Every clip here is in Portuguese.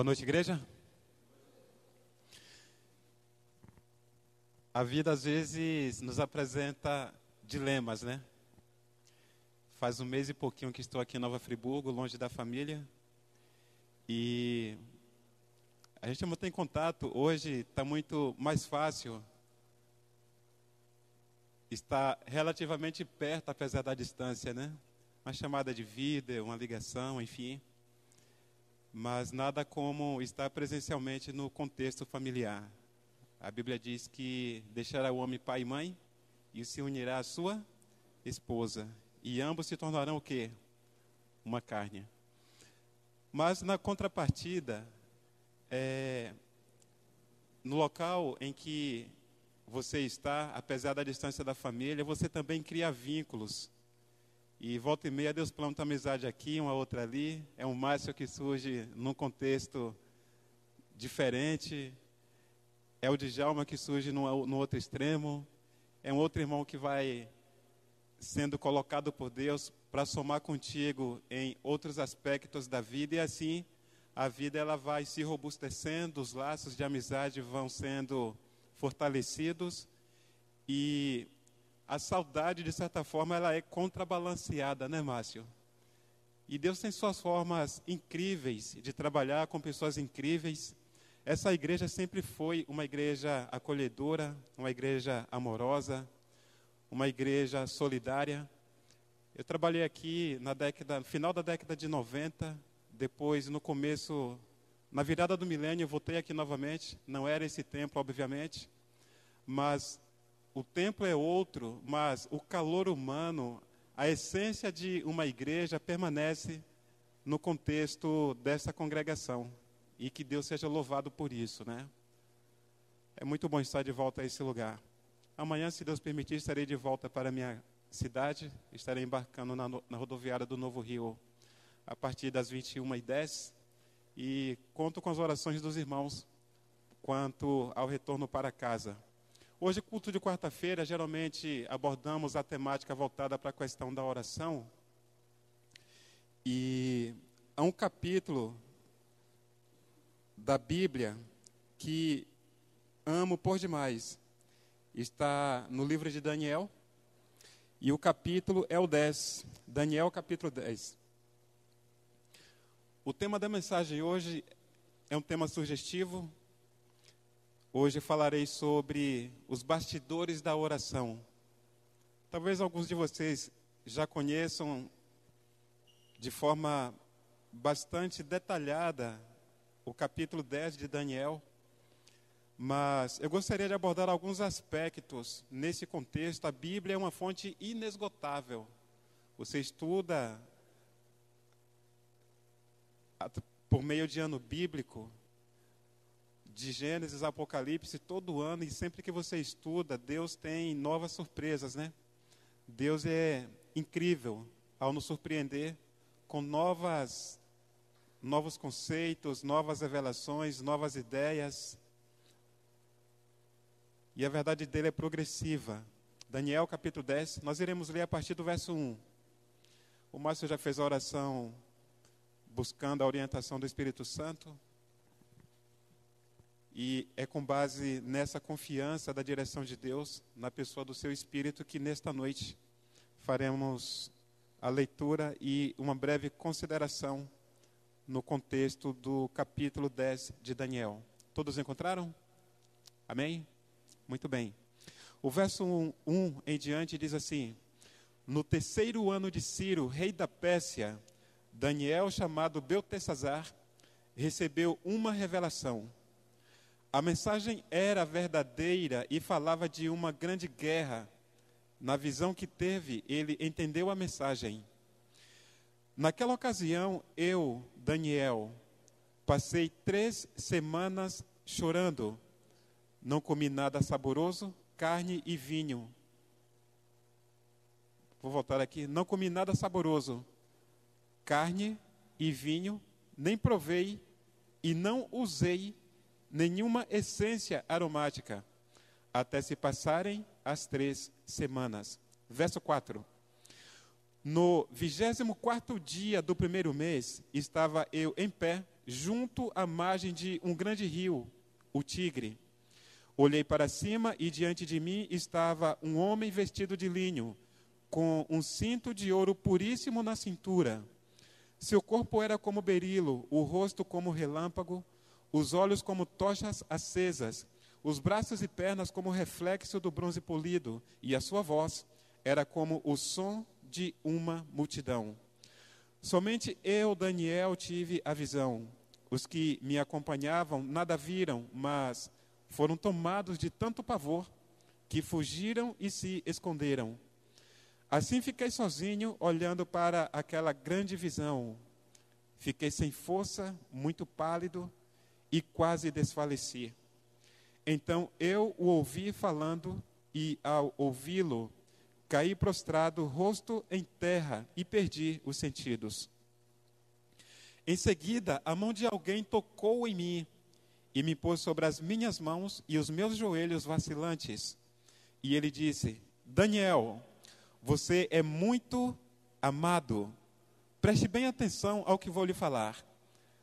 Boa noite, igreja. A vida às vezes nos apresenta dilemas, né? Faz um mês e pouquinho que estou aqui em Nova Friburgo, longe da família. E a gente mantém contato. Hoje está muito mais fácil. Está relativamente perto, apesar da distância, né? Uma chamada de vida, uma ligação, enfim mas nada como estar presencialmente no contexto familiar. A Bíblia diz que deixará o homem pai e mãe e se unirá à sua esposa, e ambos se tornarão o quê? Uma carne. Mas na contrapartida, é, no local em que você está, apesar da distância da família, você também cria vínculos e volta e meia Deus planta amizade aqui, uma outra ali. É um Márcio que surge num contexto diferente. É o Djalma que surge no, no outro extremo. É um outro irmão que vai sendo colocado por Deus para somar contigo em outros aspectos da vida. E assim a vida ela vai se robustecendo, os laços de amizade vão sendo fortalecidos. E a saudade, de certa forma, ela é contrabalanceada, né, Márcio? E Deus tem suas formas incríveis de trabalhar com pessoas incríveis. Essa igreja sempre foi uma igreja acolhedora, uma igreja amorosa, uma igreja solidária. Eu trabalhei aqui na década, final da década de 90, depois no começo, na virada do milênio, voltei aqui novamente. Não era esse tempo, obviamente, mas o templo é outro, mas o calor humano, a essência de uma igreja permanece no contexto dessa congregação. E que Deus seja louvado por isso, né? É muito bom estar de volta a esse lugar. Amanhã, se Deus permitir, estarei de volta para a minha cidade. Estarei embarcando na, na rodoviária do Novo Rio a partir das 21h10. E conto com as orações dos irmãos quanto ao retorno para casa. Hoje, culto de quarta-feira, geralmente abordamos a temática voltada para a questão da oração. E há um capítulo da Bíblia que amo por demais. Está no livro de Daniel. E o capítulo é o 10. Daniel, capítulo 10. O tema da mensagem hoje é um tema sugestivo, Hoje falarei sobre os bastidores da oração. Talvez alguns de vocês já conheçam de forma bastante detalhada o capítulo 10 de Daniel, mas eu gostaria de abordar alguns aspectos nesse contexto. A Bíblia é uma fonte inesgotável. Você estuda por meio de ano bíblico, de Gênesis Apocalipse todo ano e sempre que você estuda, Deus tem novas surpresas, né? Deus é incrível ao nos surpreender com novas novos conceitos, novas revelações, novas ideias. E a verdade dele é progressiva. Daniel capítulo 10, nós iremos ler a partir do verso 1. O Márcio já fez a oração buscando a orientação do Espírito Santo. E é com base nessa confiança da direção de Deus, na pessoa do seu Espírito, que nesta noite faremos a leitura e uma breve consideração no contexto do capítulo 10 de Daniel. Todos encontraram? Amém? Muito bem. O verso 1, 1 em diante diz assim: No terceiro ano de Ciro, rei da Pérsia, Daniel, chamado Beltesazar, recebeu uma revelação a mensagem era verdadeira e falava de uma grande guerra. Na visão que teve, ele entendeu a mensagem. Naquela ocasião, eu, Daniel, passei três semanas chorando. Não comi nada saboroso, carne e vinho. Vou voltar aqui. Não comi nada saboroso, carne e vinho, nem provei e não usei nenhuma essência aromática, até se passarem as três semanas. Verso 4. No vigésimo quarto dia do primeiro mês, estava eu em pé, junto à margem de um grande rio, o Tigre. Olhei para cima e diante de mim estava um homem vestido de linho, com um cinto de ouro puríssimo na cintura. Seu corpo era como berilo, o rosto como relâmpago, os olhos como tochas acesas, os braços e pernas como reflexo do bronze polido, e a sua voz era como o som de uma multidão. Somente eu, Daniel, tive a visão. Os que me acompanhavam nada viram, mas foram tomados de tanto pavor que fugiram e se esconderam. Assim fiquei sozinho, olhando para aquela grande visão. Fiquei sem força, muito pálido e quase desfaleci. Então eu o ouvi falando, e ao ouvi-lo, caí prostrado, rosto em terra, e perdi os sentidos. Em seguida, a mão de alguém tocou em mim e me pôs sobre as minhas mãos e os meus joelhos vacilantes. E ele disse: Daniel, você é muito amado. Preste bem atenção ao que vou lhe falar.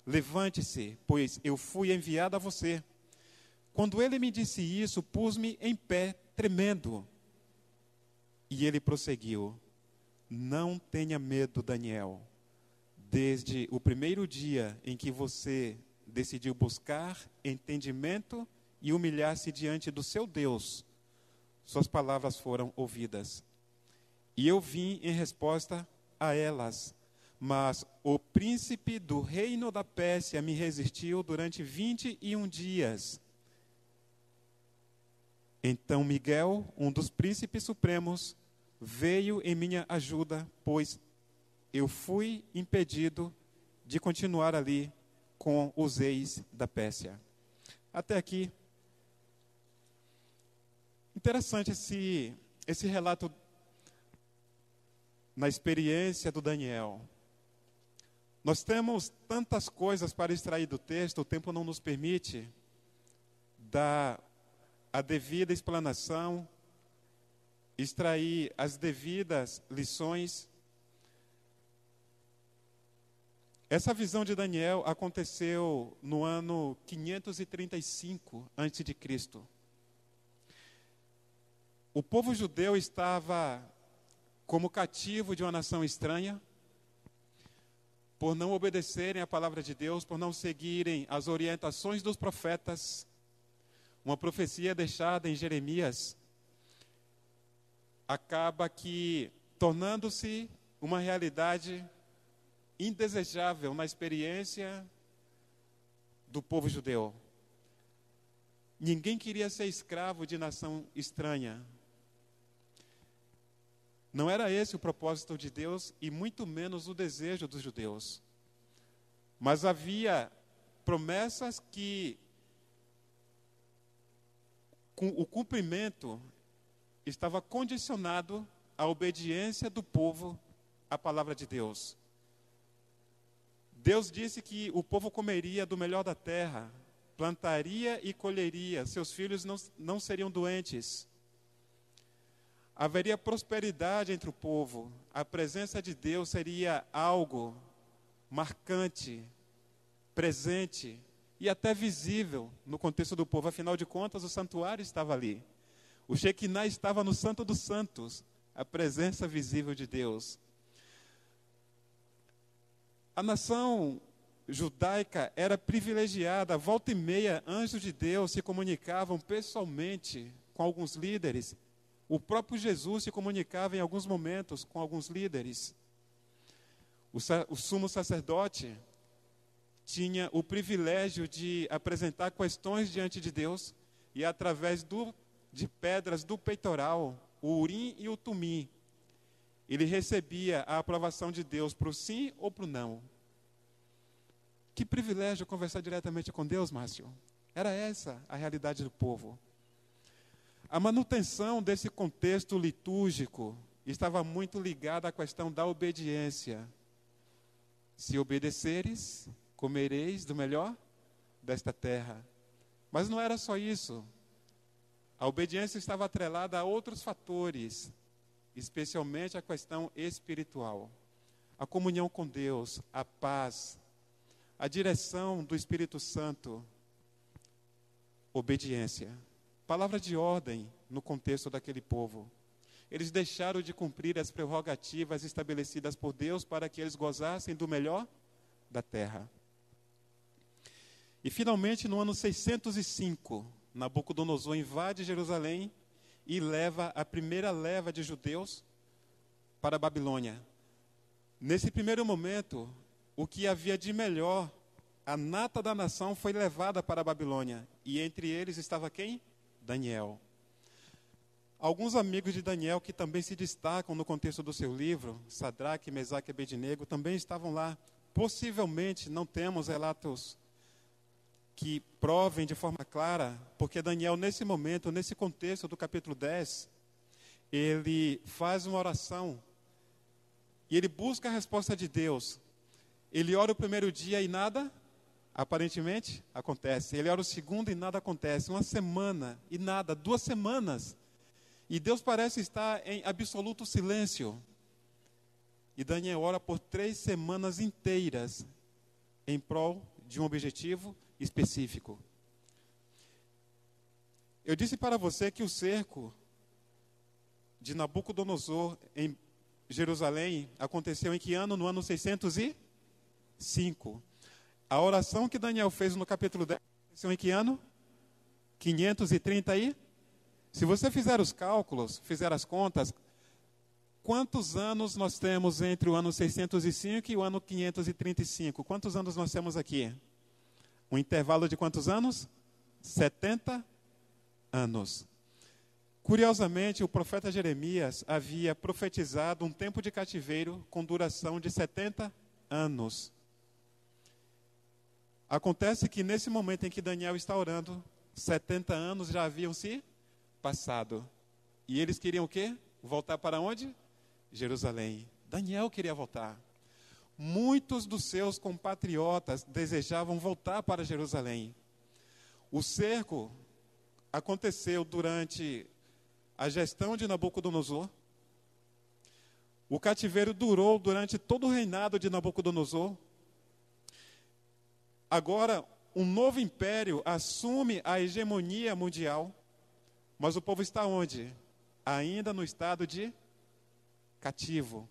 Levante-se, pois eu fui enviado a você. Quando ele me disse isso, pus-me em pé, tremendo. E ele prosseguiu: Não tenha medo, Daniel. Desde o primeiro dia em que você decidiu buscar entendimento e humilhar-se diante do seu Deus, suas palavras foram ouvidas. E eu vim em resposta a elas. Mas o príncipe do reino da Pérsia me resistiu durante 21 dias. Então Miguel, um dos príncipes supremos, veio em minha ajuda, pois eu fui impedido de continuar ali com os ex da Pérsia. Até aqui. Interessante esse, esse relato na experiência do Daniel. Nós temos tantas coisas para extrair do texto, o tempo não nos permite dar a devida explanação, extrair as devidas lições. Essa visão de Daniel aconteceu no ano 535 a.C. O povo judeu estava como cativo de uma nação estranha, por não obedecerem à palavra de Deus, por não seguirem as orientações dos profetas, uma profecia deixada em Jeremias acaba que tornando-se uma realidade indesejável na experiência do povo judeu. Ninguém queria ser escravo de nação estranha, não era esse o propósito de Deus e muito menos o desejo dos judeus. Mas havia promessas que o cumprimento estava condicionado à obediência do povo à palavra de Deus. Deus disse que o povo comeria do melhor da terra, plantaria e colheria, seus filhos não, não seriam doentes haveria prosperidade entre o povo, a presença de Deus seria algo marcante, presente e até visível no contexto do povo. Afinal de contas, o santuário estava ali. O Shekinah estava no Santo dos Santos, a presença visível de Deus. A nação judaica era privilegiada, volta e meia, anjos de Deus se comunicavam pessoalmente com alguns líderes o próprio Jesus se comunicava em alguns momentos com alguns líderes. O, o sumo sacerdote tinha o privilégio de apresentar questões diante de Deus e através do, de pedras do peitoral, o urim e o tumim, ele recebia a aprovação de Deus para o sim ou para o não. Que privilégio conversar diretamente com Deus, Márcio. Era essa a realidade do povo. A manutenção desse contexto litúrgico estava muito ligada à questão da obediência. Se obedeceres, comereis do melhor desta terra. Mas não era só isso. A obediência estava atrelada a outros fatores, especialmente a questão espiritual. A comunhão com Deus, a paz, a direção do Espírito Santo, obediência. Palavra de ordem no contexto daquele povo. Eles deixaram de cumprir as prerrogativas estabelecidas por Deus para que eles gozassem do melhor da terra. E finalmente, no ano 605, Nabucodonosor invade Jerusalém e leva a primeira leva de judeus para a Babilônia. Nesse primeiro momento, o que havia de melhor, a nata da nação foi levada para a Babilônia. E entre eles estava quem? Daniel. Alguns amigos de Daniel que também se destacam no contexto do seu livro, Sadraque, Mesaque e Abednego, também estavam lá. Possivelmente não temos relatos que provem de forma clara, porque Daniel, nesse momento, nesse contexto do capítulo 10, ele faz uma oração e ele busca a resposta de Deus. Ele ora o primeiro dia e nada, aparentemente, acontece. Ele ora o segundo e nada acontece. Uma semana e nada, duas semanas. E Deus parece estar em absoluto silêncio. E Daniel ora por três semanas inteiras em prol de um objetivo específico. Eu disse para você que o cerco de Nabucodonosor em Jerusalém aconteceu em que ano? No ano 605. A oração que Daniel fez no capítulo 10 aconteceu em que ano? 530 aí? Se você fizer os cálculos, fizer as contas, quantos anos nós temos entre o ano 605 e o ano 535? Quantos anos nós temos aqui? Um intervalo de quantos anos? 70 anos. Curiosamente, o profeta Jeremias havia profetizado um tempo de cativeiro com duração de 70 anos. Acontece que nesse momento em que Daniel está orando, 70 anos já haviam se passado. E eles queriam o quê? Voltar para onde? Jerusalém. Daniel queria voltar muitos dos seus compatriotas desejavam voltar para Jerusalém. O cerco aconteceu durante a gestão de Nabucodonosor. O cativeiro durou durante todo o reinado de Nabucodonosor. Agora, um novo império assume a hegemonia mundial, mas o povo está onde? Ainda no estado de cativo.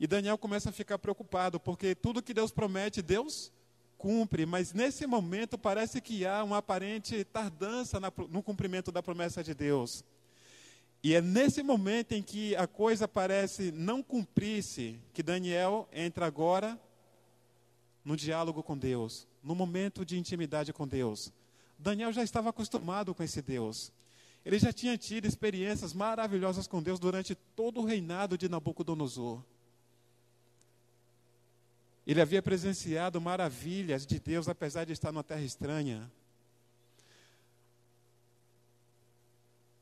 E Daniel começa a ficar preocupado, porque tudo que Deus promete, Deus cumpre, mas nesse momento parece que há uma aparente tardança no cumprimento da promessa de Deus. E é nesse momento em que a coisa parece não cumprir-se que Daniel entra agora no diálogo com Deus, no momento de intimidade com Deus. Daniel já estava acostumado com esse Deus. Ele já tinha tido experiências maravilhosas com Deus durante todo o reinado de Nabucodonosor. Ele havia presenciado maravilhas de Deus, apesar de estar numa terra estranha.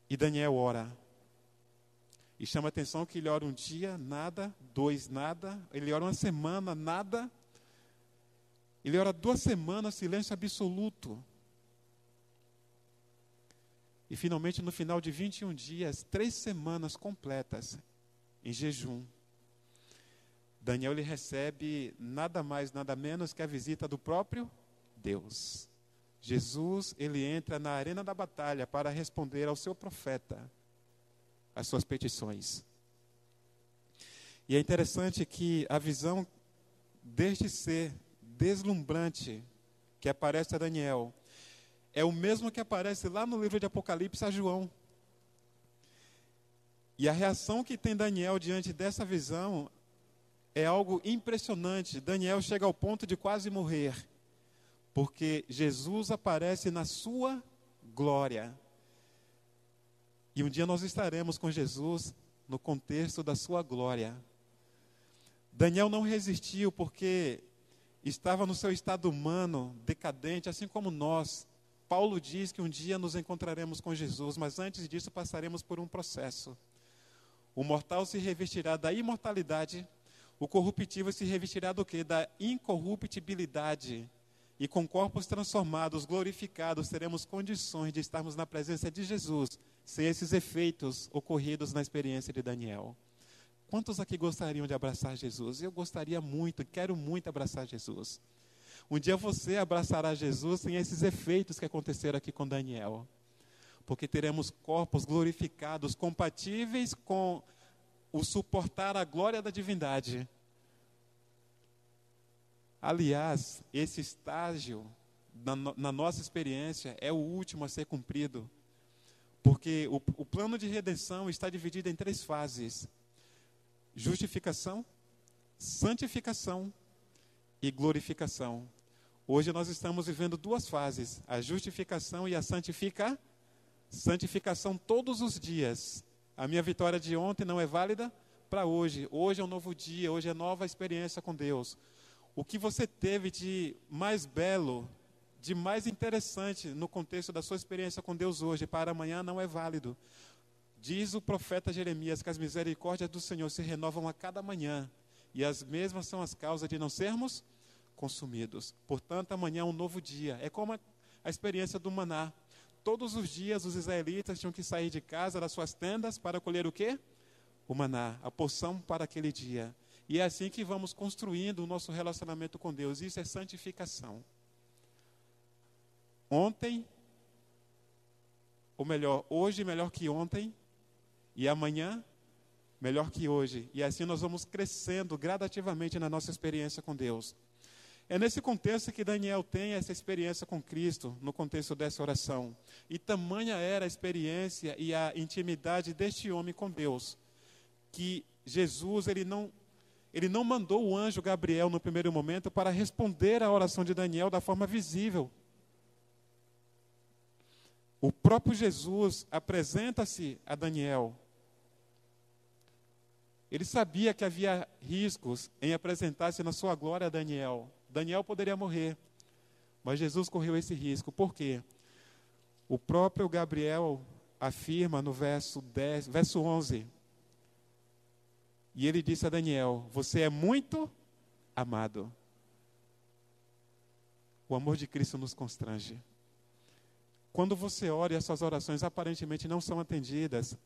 E Daniel ora. E chama a atenção que ele ora um dia, nada, dois, nada. Ele ora uma semana, nada. Ele ora duas semanas, silêncio absoluto. E finalmente, no final de 21 dias, três semanas completas em jejum, Daniel ele recebe nada mais, nada menos que a visita do próprio Deus. Jesus, ele entra na arena da batalha para responder ao seu profeta as suas petições. E é interessante que a visão deste ser deslumbrante que aparece a Daniel é o mesmo que aparece lá no livro de Apocalipse a João. E a reação que tem Daniel diante dessa visão é algo impressionante. Daniel chega ao ponto de quase morrer, porque Jesus aparece na sua glória. E um dia nós estaremos com Jesus no contexto da sua glória. Daniel não resistiu porque estava no seu estado humano decadente, assim como nós. Paulo diz que um dia nos encontraremos com Jesus, mas antes disso passaremos por um processo. O mortal se revestirá da imortalidade o corruptível se revestirá do que? Da incorruptibilidade. E com corpos transformados, glorificados, teremos condições de estarmos na presença de Jesus, sem esses efeitos ocorridos na experiência de Daniel. Quantos aqui gostariam de abraçar Jesus? Eu gostaria muito, quero muito abraçar Jesus. Um dia você abraçará Jesus sem esses efeitos que aconteceram aqui com Daniel. Porque teremos corpos glorificados, compatíveis com o suportar a glória da divindade. Aliás, esse estágio, na, na, nossa experiência, é o último a ser cumprido. Porque o, o plano de redenção está dividido em três fases: justificação, santificação e glorificação. Hoje nós estamos vivendo duas fases: a justificação e a santificação. Santificação todos os dias. A minha vitória de ontem não é válida para hoje. Hoje é um novo dia, hoje é nova experiência com Deus. O que você teve de mais belo, de mais interessante no contexto da sua experiência com Deus hoje, para amanhã não é válido. Diz o profeta Jeremias que as misericórdias do Senhor se renovam a cada manhã, e as mesmas são as causas de não sermos consumidos. Portanto, amanhã é um novo dia. É como a, experiência do maná. Todos os dias os israelitas tinham que sair de casa, das suas tendas, para colher o quê? O maná, a porção para aquele dia. E é assim que vamos construindo o nosso relacionamento com Deus. Isso é santificação. Ontem, ou melhor, hoje melhor que ontem, e amanhã melhor que hoje. E assim nós vamos crescendo gradativamente na nossa experiência com Deus. É nesse contexto que Daniel tem essa experiência com Cristo, no contexto dessa oração. E tamanha era a experiência e a intimidade deste homem com Deus, que Jesus ele não ele não mandou o anjo Gabriel no primeiro momento para responder à oração de Daniel da forma visível. O próprio Jesus apresenta-se a Daniel ele sabia que havia riscos em apresentar-se na sua glória a Daniel. Daniel poderia morrer, mas Jesus correu esse risco. Por quê? O próprio Gabriel afirma no verso, 10, verso 11. E ele disse a Daniel: Você é muito amado. O amor de Cristo nos constrange. Quando você ora e as suas orações aparentemente não são atendidas,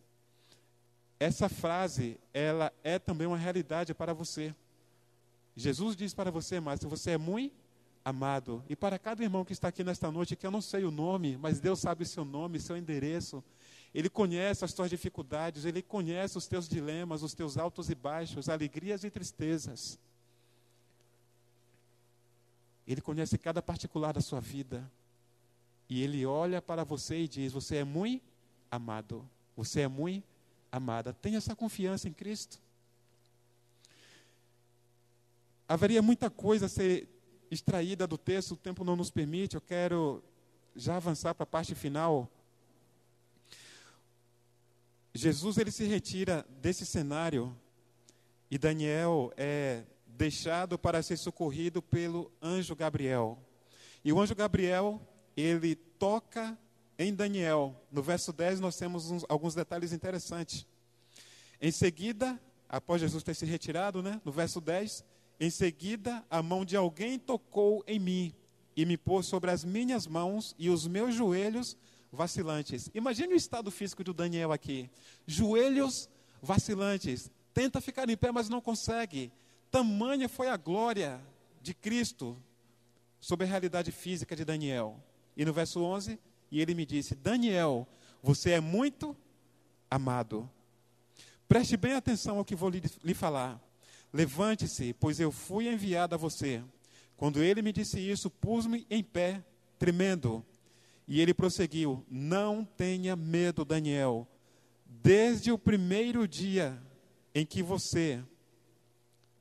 essa frase, ela é também uma realidade para você. Jesus diz para você, Márcio, você é muito amado. E para cada irmão que está aqui nesta noite, que eu não sei o nome, mas Deus sabe o seu nome, seu endereço. Ele conhece as tuas dificuldades, ele conhece os teus dilemas, os teus altos e baixos, alegrias e tristezas. Ele conhece cada particular da sua vida. E ele olha para você e diz: Você é muito amado. Você é muito amada, tenha essa confiança em Cristo. Haveria muita coisa a ser extraída do texto, o tempo não nos permite, eu quero já avançar para a parte final. Jesus ele se retira desse cenário e Daniel é deixado para ser socorrido pelo anjo Gabriel. E o anjo Gabriel, ele toca em Daniel, no verso 10, nós temos uns, alguns detalhes interessantes. Em seguida, após Jesus ter se retirado, né, no verso 10, em seguida a mão de alguém tocou em mim e me pôs sobre as minhas mãos e os meus joelhos vacilantes. Imagine o estado físico do Daniel aqui. Joelhos vacilantes. Tenta ficar em pé, mas não consegue. Tamanha foi a glória de Cristo sobre a realidade física de Daniel. E no verso 11, e ele me disse: Daniel, você é muito amado. Preste bem atenção ao que vou lhe, lhe falar. Levante-se, pois eu fui enviado a você. Quando ele me disse isso, pus-me em pé, tremendo. E ele prosseguiu: Não tenha medo, Daniel. Desde o primeiro dia em que você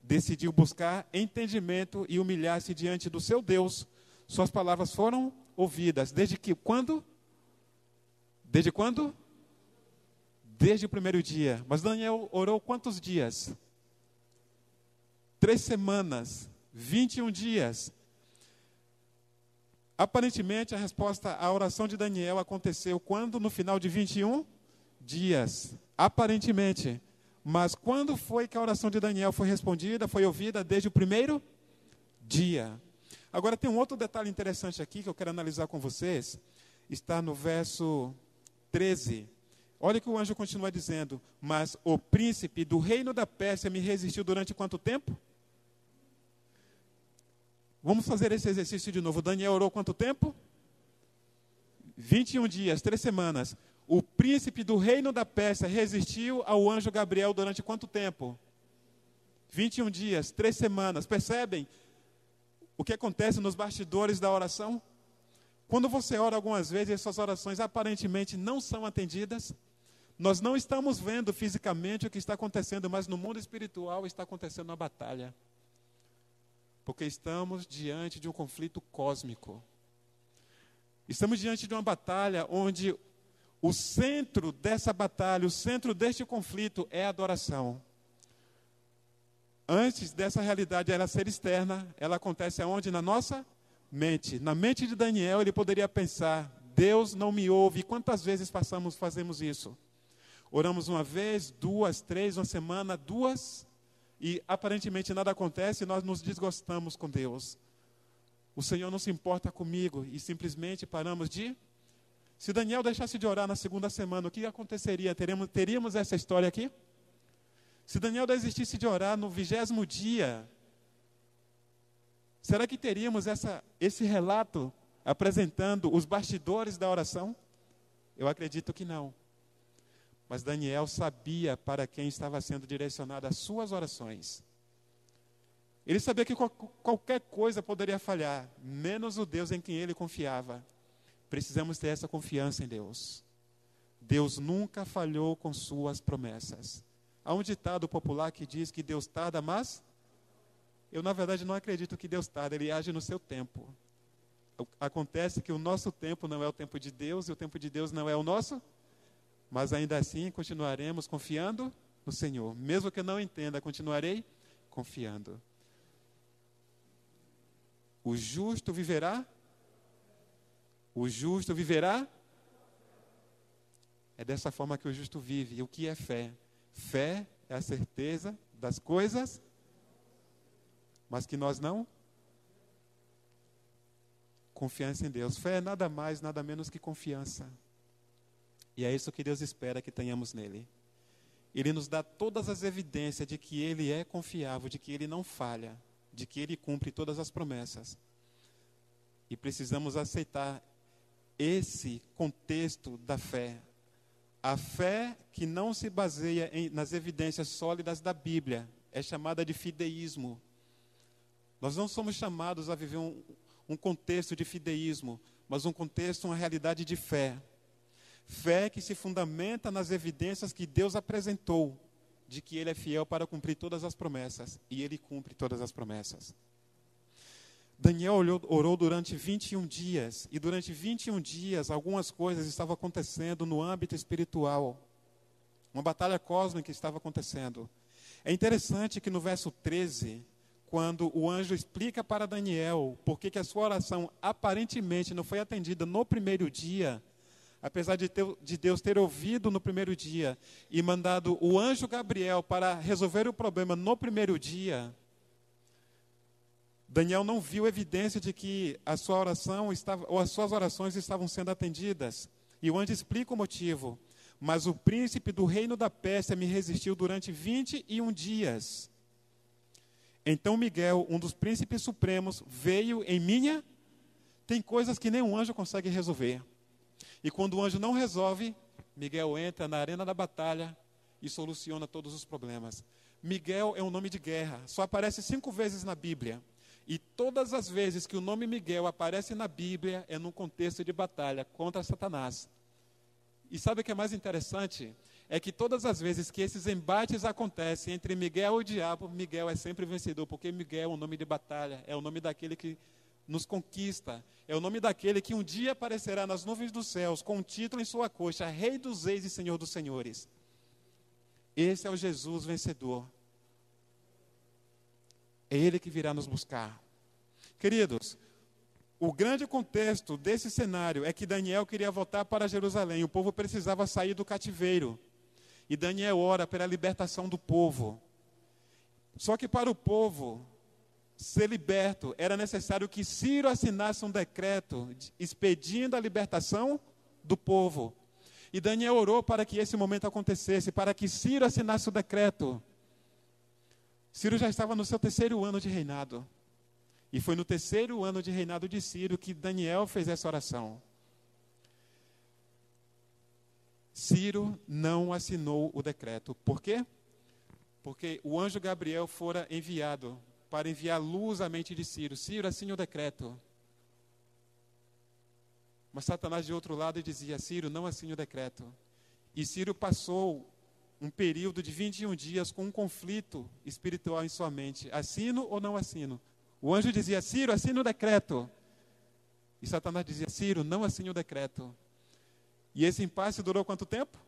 decidiu buscar entendimento e humilhar-se diante do seu Deus, suas palavras foram ouvidas. Desde que quando? Desde quando? Desde o primeiro dia. Mas Daniel orou quantos dias? Três semanas, 21 dias. Aparentemente, a resposta à oração de Daniel aconteceu quando? No final de 21 dias. Aparentemente. Mas quando foi que a oração de Daniel foi respondida, foi ouvida desde o primeiro dia. Agora tem um outro detalhe interessante aqui que eu quero analisar com vocês. Está no verso 13. Olha que o anjo continua dizendo: Mas o príncipe do reino da Pérsia me resistiu durante quanto tempo? Vamos fazer esse exercício de novo. Daniel orou quanto tempo? 21 dias, três semanas. O príncipe do reino da Pérsia resistiu ao anjo Gabriel durante quanto tempo? 21 dias, três semanas. Percebem o que acontece nos bastidores da oração? Quando você ora algumas vezes e suas orações aparentemente não são atendidas, nós não estamos vendo fisicamente o que está acontecendo, mas no mundo espiritual está acontecendo uma batalha. Porque estamos diante de um conflito cósmico. Estamos diante de uma batalha onde o centro dessa batalha, o centro deste conflito é a adoração. Antes dessa realidade ela ser externa, ela acontece aonde? Na nossa mente. Na mente de Daniel, ele poderia pensar: Deus não me ouve. Quantas vezes passamos, fazemos isso? Oramos uma vez, duas, três, uma semana, duas, e aparentemente nada acontece e nós nos desgostamos com Deus. O Senhor não se importa comigo e simplesmente paramos de. Se Daniel deixasse de orar na segunda semana, o que aconteceria? Teríamos, teríamos essa história aqui? Se Daniel desistisse de orar no vigésimo dia, será que teríamos essa, esse relato apresentando os bastidores da oração? Eu acredito que não. Mas Daniel sabia para quem estava sendo direcionada as suas orações. Ele sabia que qualquer coisa poderia falhar, menos o Deus em quem ele confiava. Precisamos ter essa confiança em Deus. Deus nunca falhou com suas promessas. Há um ditado popular que diz que Deus tarda, mas eu, na verdade, não acredito que Deus tarda, ele age no seu tempo. Acontece que o nosso tempo não é o tempo de Deus e o tempo de Deus não é o nosso mas ainda assim continuaremos confiando no Senhor. Mesmo que eu não entenda, continuarei confiando. O justo viverá? O justo viverá? É dessa forma que o justo vive. E o que é fé? Fé é a certeza das coisas, mas que nós não. Confiança em Deus. Fé é nada mais, nada menos que confiança. E é isso que Deus espera que tenhamos nele. Ele nos dá todas as evidências de que ele é confiável, de que ele não falha, de que ele cumpre todas as promessas. E precisamos aceitar esse contexto da fé. A fé que não se baseia em, nas evidências sólidas da Bíblia é chamada de fideísmo. Nós não somos chamados a viver um, um contexto de fideísmo, mas um contexto, uma realidade de fé. Fé que se fundamenta nas evidências que Deus apresentou de que Ele é fiel para cumprir todas as promessas. E Ele cumpre todas as promessas. Daniel orou durante 21 dias, e durante 21 dias algumas coisas estavam acontecendo no âmbito espiritual. Uma batalha cósmica estava acontecendo. É interessante que no verso 13, quando o anjo explica para Daniel por que a sua oração aparentemente não foi atendida no primeiro dia, apesar de, ter, de, Deus ter ouvido no primeiro dia e mandado o anjo Gabriel para resolver o problema no primeiro dia, Daniel não viu evidência de que a sua oração estava, ou as suas orações estavam sendo atendidas. E o anjo explica o motivo. Mas o príncipe do reino da Pérsia me resistiu durante 21 dias. Então Miguel, um dos príncipes supremos, veio em minha. Tem coisas que nem um anjo consegue resolver. E quando o anjo não resolve, Miguel entra na arena da batalha e soluciona todos os problemas. Miguel é um nome de guerra, só aparece cinco vezes na Bíblia. E todas as vezes que o nome Miguel aparece na Bíblia é num contexto de batalha contra Satanás. E sabe o que é mais interessante? É que todas as vezes que esses embates acontecem entre Miguel e o diabo, Miguel é sempre vencedor, porque Miguel é o nome de batalha, é o nome daquele que nos conquista. É o nome daquele que um dia aparecerá nas nuvens dos céus com um título em sua coxa: Rei dos Reis e Senhor dos Senhores. Esse é o Jesus vencedor. É Ele que virá nos buscar. Queridos, o grande contexto desse cenário é que Daniel queria voltar para Jerusalém. O povo precisava sair do cativeiro. E Daniel ora pela libertação do povo. Só que para o povo, ser liberto, era necessário que Ciro assinasse um decreto expedindo a libertação do povo. E Daniel orou para que esse momento acontecesse, para que Ciro assinasse o decreto. Ciro já estava no seu terceiro ano de reinado. E foi no terceiro ano de reinado de Ciro que Daniel fez essa oração. Ciro não assinou o decreto. Por quê? Porque o anjo Gabriel fora enviado para enviar luz à mente de Ciro. Ciro, assine o decreto. Mas Satanás de outro lado dizia: Ciro, não assine o decreto. E Ciro passou um período de 21 dias com um conflito espiritual em sua mente: assino ou não assino? O anjo dizia: Ciro, assine o decreto. E Satanás dizia: Ciro, não assine o decreto. E esse impasse durou quanto tempo?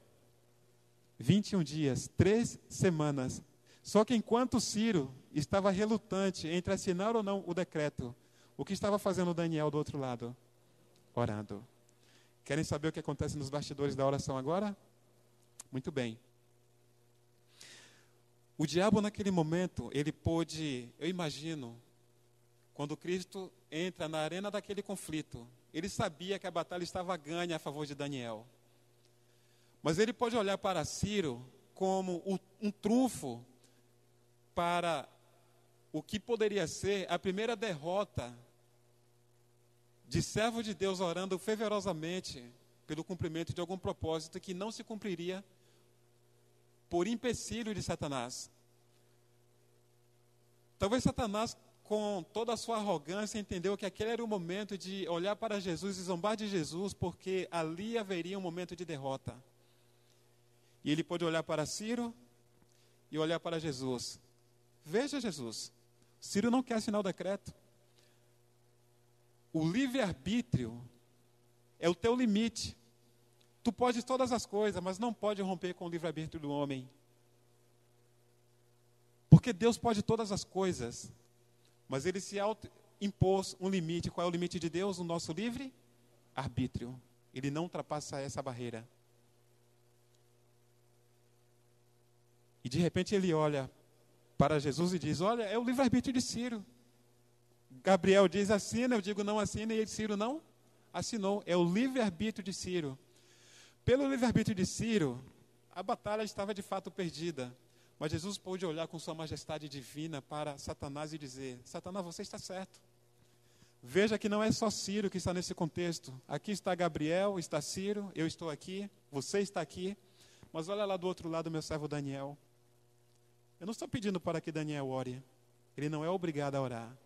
21 dias, três semanas. Só que enquanto Ciro estava relutante entre assinar ou não o decreto, o que estava fazendo Daniel do outro lado? orando. Querem saber o que acontece nos bastidores da oração agora? Muito bem. O diabo, naquele momento, ele pôde, eu imagino, quando Cristo entra na arena daquele conflito, ele sabia que a batalha estava ganha a favor de Daniel. Mas ele pode olhar para Ciro como um trunfo para o que poderia ser a primeira derrota de servo de Deus orando fervorosamente pelo cumprimento de algum propósito que não se cumpriria por empecilho de Satanás. Talvez Satanás, com toda a sua arrogância, entendeu que aquele era o momento de olhar para Jesus e zombar de Jesus, porque ali haveria um momento de derrota. E ele pôde olhar para Ciro e olhar para Jesus. Veja Jesus, Ciro não quer assinar o decreto. O livre-arbítrio é o teu limite. Tu podes todas as coisas, mas não pode romper com o livre-arbítrio do homem. Porque Deus pode todas as coisas, mas ele se impôs um limite. Qual é o limite de Deus? O nosso livre-arbítrio. Ele não ultrapassa essa barreira. E de repente ele olha para Jesus e diz: Olha, é o livre-arbítrio de Ciro. Gabriel diz assina, eu digo não assina, e Ciro não assinou. É o livre-arbítrio de Ciro. Pelo livre-arbítrio de Ciro, a batalha estava de fato perdida. Mas Jesus pôde olhar com sua majestade divina para Satanás e dizer: Satanás, você está certo. Veja que não é só Ciro que está nesse contexto. Aqui está Gabriel, está Ciro, eu estou aqui, você está aqui. Mas olha lá do outro lado, meu servo Daniel. Eu não estou pedindo para que Daniel ore. Ele não é obrigado a orar.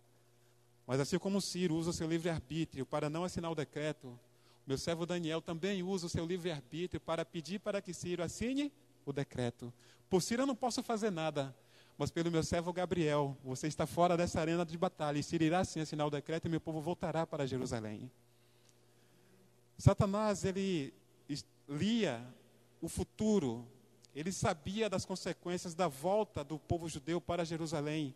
Mas assim como Ciro usa seu livre-arbítrio para não assinar o decreto, meu servo Daniel também usa o seu livre-arbítrio para pedir para que Ciro assine o decreto. Por Ciro eu não posso fazer nada, mas pelo meu servo Gabriel, você está fora dessa arena de batalha, e Ciro irá sim assinar o decreto e meu povo voltará para Jerusalém. Satanás, ele lia o futuro, ele sabia das consequências da volta do povo judeu para Jerusalém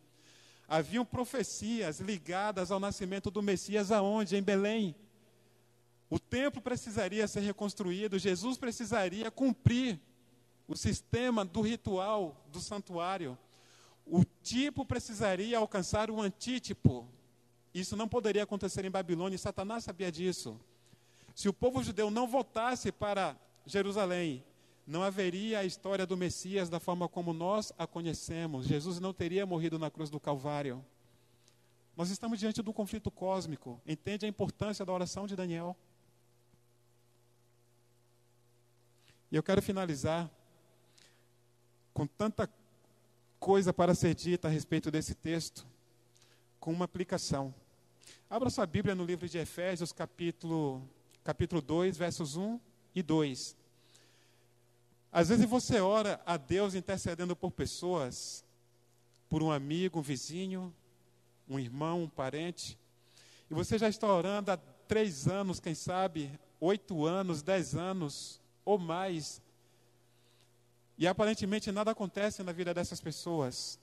haviam profecias ligadas ao nascimento do Messias aonde? Em Belém. O templo precisaria ser reconstruído, Jesus precisaria cumprir o sistema do ritual do santuário. O tipo precisaria alcançar o antítipo. Isso não poderia acontecer em Babilônia, e Satanás sabia disso. Se o povo judeu não voltasse para Jerusalém, não haveria a história do Messias da forma como nós a conhecemos. Jesus não teria morrido na cruz do Calvário. Nós estamos diante do conflito cósmico. Entende a importância da oração de Daniel? E eu quero finalizar com tanta coisa para ser dita a respeito desse texto, com uma aplicação. Abra sua Bíblia no livro de Efésios, capítulo, capítulo 2, versos 1 e 2. Às vezes você ora a Deus intercedendo por pessoas, por um amigo, um vizinho, um irmão, um parente, e você já está orando há três anos, quem sabe, oito anos, dez anos ou mais, e aparentemente nada acontece na vida dessas pessoas.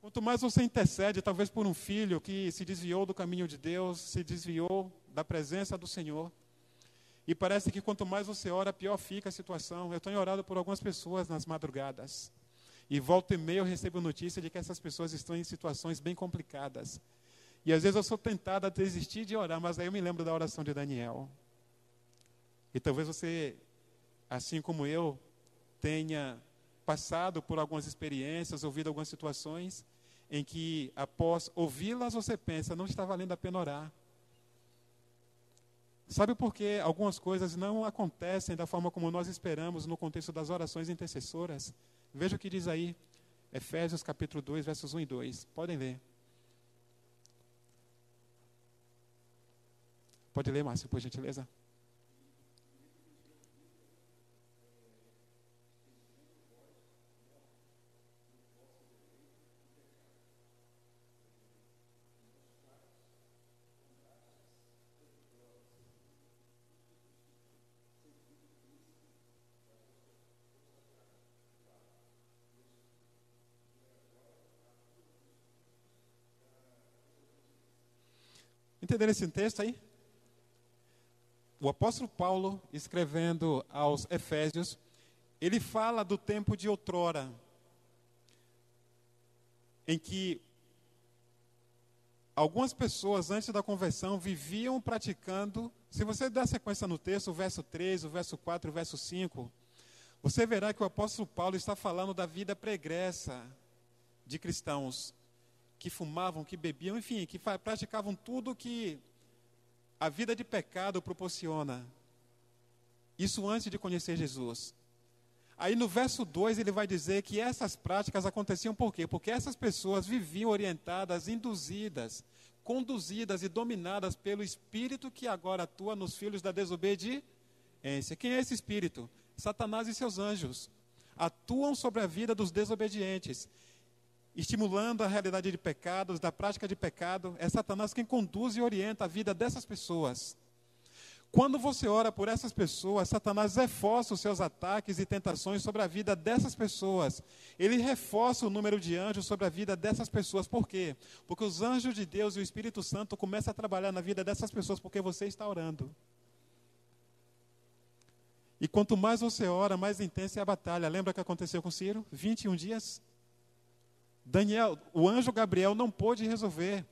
Quanto mais você intercede, talvez por um filho que se desviou do caminho de Deus, se desviou da presença do Senhor, e parece que quanto mais você ora, pior fica a situação. Eu tenho orado por algumas pessoas nas madrugadas. E volta e meia eu recebo notícia de que essas pessoas estão em situações bem complicadas. E às vezes eu sou tentada a desistir de orar, mas aí eu me lembro da oração de Daniel. E talvez você, assim como eu, tenha passado por algumas experiências, ouvido algumas situações em que, após ouvi-las, você pensa, não está valendo a pena orar. Sabe por que algumas coisas não acontecem da forma como nós esperamos no contexto das orações intercessoras? Veja o que diz aí, Efésios capítulo 2, versos 1 e 2. Podem ler. Pode ler, Márcio, por gentileza. Entenderam esse texto aí? O apóstolo Paulo, escrevendo aos Efésios, ele fala do tempo de outrora, em que algumas pessoas antes da conversão viviam praticando. Se você der sequência no texto, o verso 3, o verso 4, o verso 5, você verá que o apóstolo Paulo está falando da vida pregressa de cristãos que fumavam, que bebiam, enfim, que praticavam tudo que a vida de pecado proporciona. Isso antes de conhecer Jesus. Aí no verso 2 ele vai dizer que essas práticas aconteciam por quê? Porque essas pessoas viviam orientadas, induzidas, conduzidas e dominadas pelo espírito que agora atua nos filhos da desobediência. Quem é esse espírito? Satanás e seus anjos atuam sobre a vida dos desobedientes estimulando a realidade de pecados, da prática de pecado. É Satanás quem conduz e orienta a vida dessas pessoas. Quando você ora por essas pessoas, Satanás reforça os seus ataques e tentações sobre a vida dessas pessoas. Ele reforça o número de anjos sobre a vida dessas pessoas. Por quê? Porque os anjos de Deus e o Espírito Santo começam a trabalhar na vida dessas pessoas porque você está orando. E quanto mais você ora, mais intensa é a batalha. Lembra o que aconteceu com Ciro? 21 dias. Daniel, o anjo Gabriel não pôde resolver.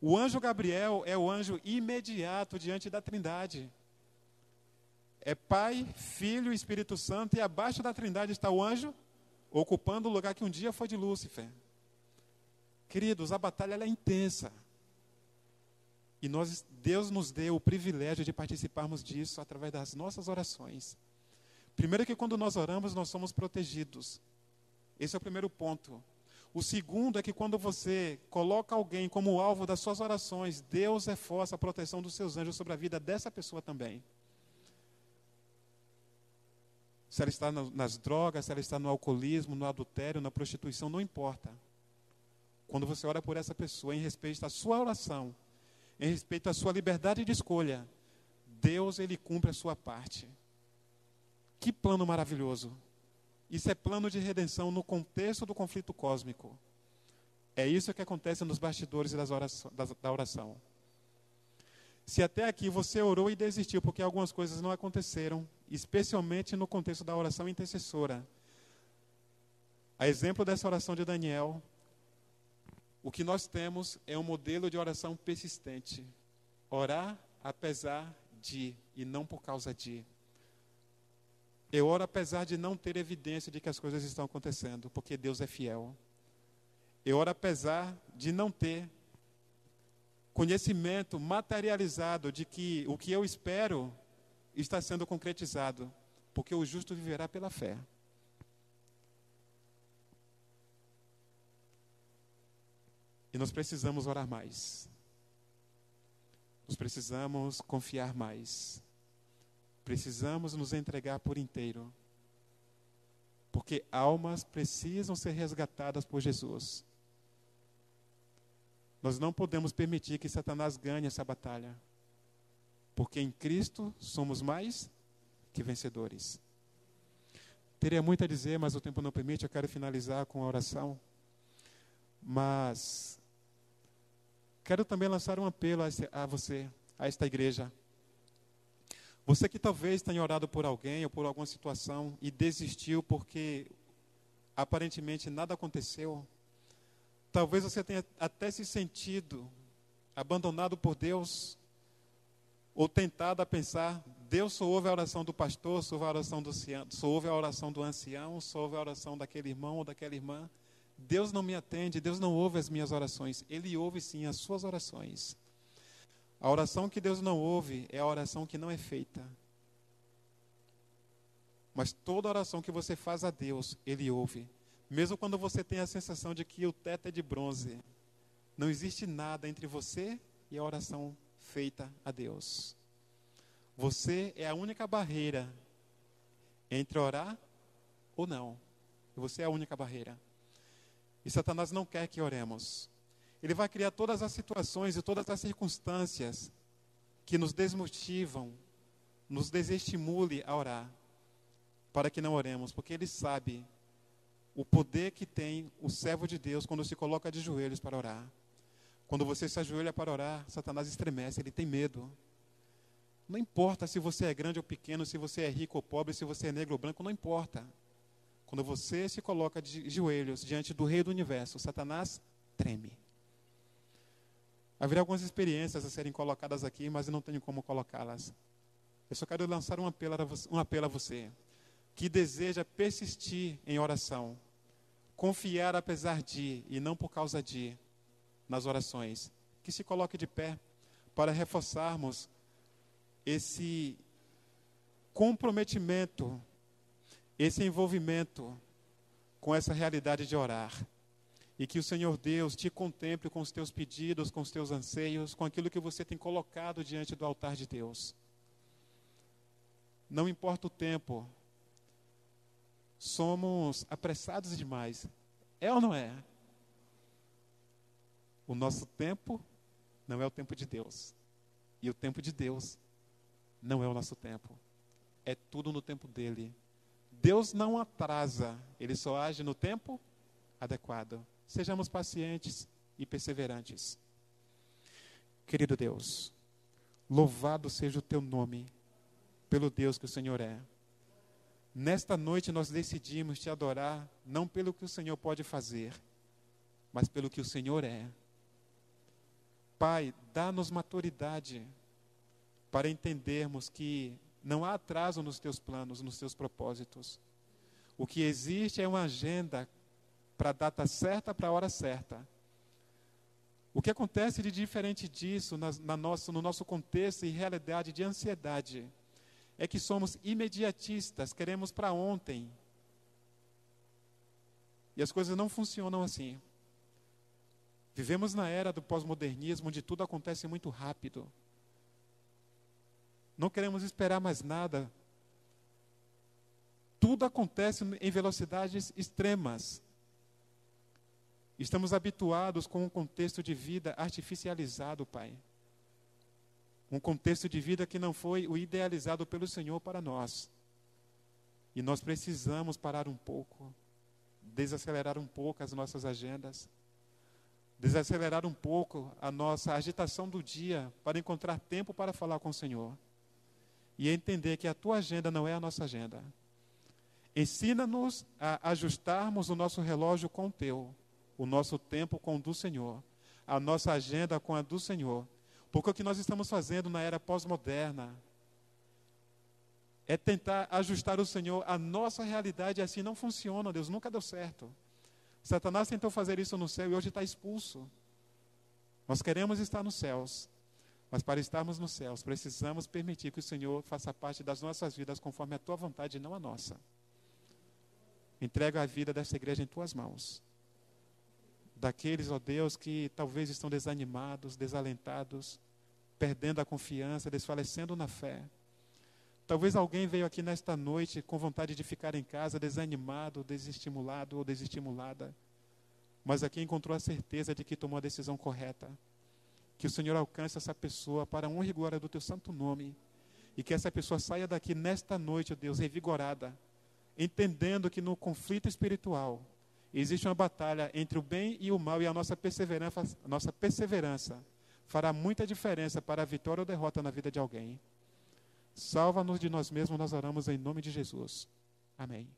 O anjo Gabriel é o anjo imediato diante da Trindade. É Pai, Filho e Espírito Santo, e abaixo da Trindade está o anjo, ocupando o lugar que um dia foi de Lúcifer. Queridos, a batalha é intensa. E nós, Deus nos deu o privilégio de participarmos disso através das nossas orações. Primeiro que quando nós oramos, nós somos protegidos. Esse é o primeiro ponto. O segundo é que quando você coloca alguém como alvo das suas orações, Deus reforça a proteção dos seus anjos sobre a vida dessa pessoa também. Se ela está nas drogas, se ela está no alcoolismo, no adultério, na prostituição, não importa. Quando você ora por essa pessoa em respeito à sua oração, em respeito à sua liberdade de escolha, Deus ele cumpre a sua parte. Que plano maravilhoso. Isso é plano de redenção no contexto do conflito cósmico. É isso que acontece nos bastidores da oração. Se até aqui você orou e desistiu porque algumas coisas não aconteceram, especialmente no contexto da oração intercessora, a exemplo dessa oração de Daniel, o que nós temos é um modelo de oração persistente. Orar apesar de e não por causa de. Eu oro apesar de não ter evidência de que as coisas estão acontecendo, porque Deus é fiel. Eu oro apesar de não ter conhecimento materializado de que o que eu espero está sendo concretizado, porque o justo viverá pela fé. E nós precisamos orar mais. Nós precisamos confiar mais. Precisamos nos entregar por inteiro. Porque almas precisam ser resgatadas por Jesus. Nós não podemos permitir que Satanás ganhe essa batalha. Porque em Cristo somos mais que vencedores. Teria muito a dizer, mas o tempo não permite. Eu quero finalizar com a oração. Mas quero também lançar um apelo a você, a esta igreja. Você que talvez tenha orado por alguém ou por alguma situação e desistiu porque aparentemente nada aconteceu. Talvez você tenha até se sentido abandonado por Deus ou tentado a pensar, Deus só ouve a oração do pastor, só ouve a oração do, só ouve a oração do ancião, só ouve a oração daquele irmão ou daquela irmã. Deus não me atende, Deus não ouve as minhas orações. Ele ouve sim as suas orações. A oração que Deus não ouve é a oração que não é feita. Mas toda oração que você faz a Deus, Ele ouve. Mesmo quando você tem a sensação de que o teto é de bronze, não existe nada entre você e a oração feita a Deus. Você é a única barreira entre orar ou não. Você é a única barreira. E Satanás não quer que oremos. Ele vai criar todas as situações e todas as circunstâncias que nos desmotivam, nos desestimule a orar, para que não oremos, porque ele sabe o poder que tem o servo de Deus quando se coloca de joelhos para orar. Quando você se ajoelha para orar, Satanás estremece, ele tem medo. Não importa se você é grande ou pequeno, se você é rico ou pobre, se você é negro ou branco, não importa. Quando você se coloca de joelhos diante do Rei do Universo, Satanás treme. Haverá algumas experiências a serem colocadas aqui, mas eu não tenho como colocá-las. Eu só quero lançar um apelo, um apelo a você que deseja persistir em oração, confiar apesar de e não por causa de nas orações, que se coloque de pé para reforçarmos esse comprometimento, esse envolvimento com essa realidade de orar. E que o Senhor Deus te contemple com os teus pedidos, com os teus anseios, com aquilo que você tem colocado diante do altar de Deus. Não importa o tempo, somos apressados demais. É ou não é? O nosso tempo não é o tempo de Deus. E o tempo de Deus não é o nosso tempo. É tudo no tempo dele. Deus não atrasa, ele só age no tempo adequado. Sejamos pacientes e perseverantes. Querido Deus, louvado seja o teu nome, pelo Deus que o Senhor é. Nesta noite nós decidimos te adorar, não pelo que o Senhor pode fazer, mas pelo que o Senhor é. Pai, dá-nos maturidade para entendermos que não há atraso nos teus planos, nos teus propósitos. O que existe é uma agenda para a data certa, para a hora certa. O que acontece de diferente disso na, na nosso, no nosso contexto e realidade de ansiedade é que somos imediatistas, queremos para ontem. E as coisas não funcionam assim. Vivemos na era do pós-modernismo, onde tudo acontece muito rápido. Não queremos esperar mais nada. Tudo acontece em velocidades extremas. Estamos habituados com um contexto de vida artificializado, Pai. Um contexto de vida que não foi o idealizado pelo Senhor para nós. E nós precisamos parar um pouco, desacelerar um pouco as nossas agendas desacelerar um pouco a nossa agitação do dia para encontrar tempo para falar com o Senhor. E entender que a tua agenda não é a nossa agenda. Ensina-nos a ajustarmos o nosso relógio com o teu, o nosso tempo com o do Senhor, a nossa agenda com a do Senhor. Porque o que nós estamos fazendo na era pós-moderna é tentar ajustar o Senhor à nossa realidade, e assim não funciona, Deus nunca deu certo. Satanás tentou fazer isso no céu e hoje está expulso. Nós queremos estar nos céus, mas para estarmos nos céus, precisamos permitir que o Senhor faça parte das nossas vidas conforme a tua vontade e não a nossa. Entrega a vida dessa igreja em tuas mãos. Daqueles, ó Deus, que talvez estão desanimados, desalentados, perdendo a confiança, desfalecendo na fé. Talvez alguém veio aqui nesta noite com vontade de ficar em casa, desanimado, desestimulado ou desestimulada, mas aqui encontrou a certeza de que tomou a decisão correta. Que o Senhor alcance essa pessoa para a honra e glória do teu santo nome, e que essa pessoa saia daqui nesta noite, ó Deus, revigorada, entendendo que no conflito espiritual existe uma batalha entre o bem e o mal, e a nossa perseverança, nossa perseverança fará muita diferença para a vitória ou derrota na vida de alguém. Salva-nos de nós mesmos, nós oramos em nome de Jesus. Amém.